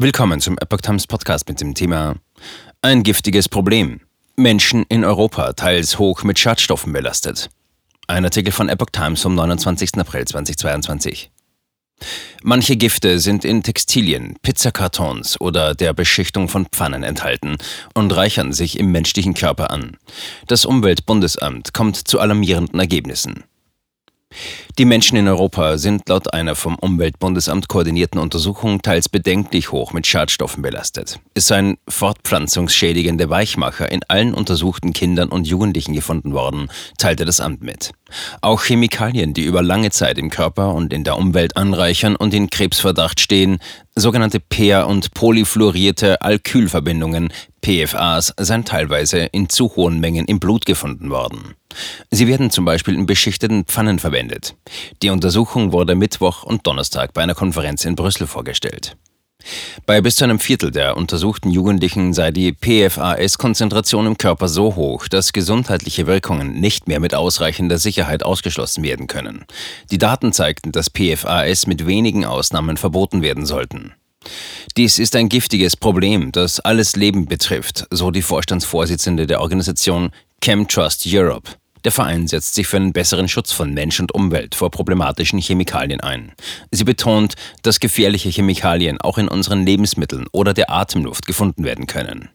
Willkommen zum Epoch Times Podcast mit dem Thema Ein giftiges Problem. Menschen in Europa teils hoch mit Schadstoffen belastet. Ein Artikel von Epoch Times vom 29. April 2022. Manche Gifte sind in Textilien, Pizzakartons oder der Beschichtung von Pfannen enthalten und reichern sich im menschlichen Körper an. Das Umweltbundesamt kommt zu alarmierenden Ergebnissen. Die Menschen in Europa sind laut einer vom Umweltbundesamt koordinierten Untersuchung teils bedenklich hoch mit Schadstoffen belastet. Es seien fortpflanzungsschädigende Weichmacher in allen untersuchten Kindern und Jugendlichen gefunden worden, teilte das Amt mit. Auch Chemikalien, die über lange Zeit im Körper und in der Umwelt anreichern und in Krebsverdacht stehen, sogenannte per- und polyfluorierte Alkylverbindungen, PFAs, seien teilweise in zu hohen Mengen im Blut gefunden worden. Sie werden zum Beispiel in beschichteten Pfannen verwendet. Die Untersuchung wurde Mittwoch und Donnerstag bei einer Konferenz in Brüssel vorgestellt. Bei bis zu einem Viertel der untersuchten Jugendlichen sei die PFAS-Konzentration im Körper so hoch, dass gesundheitliche Wirkungen nicht mehr mit ausreichender Sicherheit ausgeschlossen werden können. Die Daten zeigten, dass PFAS mit wenigen Ausnahmen verboten werden sollten. Dies ist ein giftiges Problem, das alles Leben betrifft, so die Vorstandsvorsitzende der Organisation Chemtrust Europe. Der Verein setzt sich für einen besseren Schutz von Mensch und Umwelt vor problematischen Chemikalien ein. Sie betont, dass gefährliche Chemikalien auch in unseren Lebensmitteln oder der Atemluft gefunden werden können.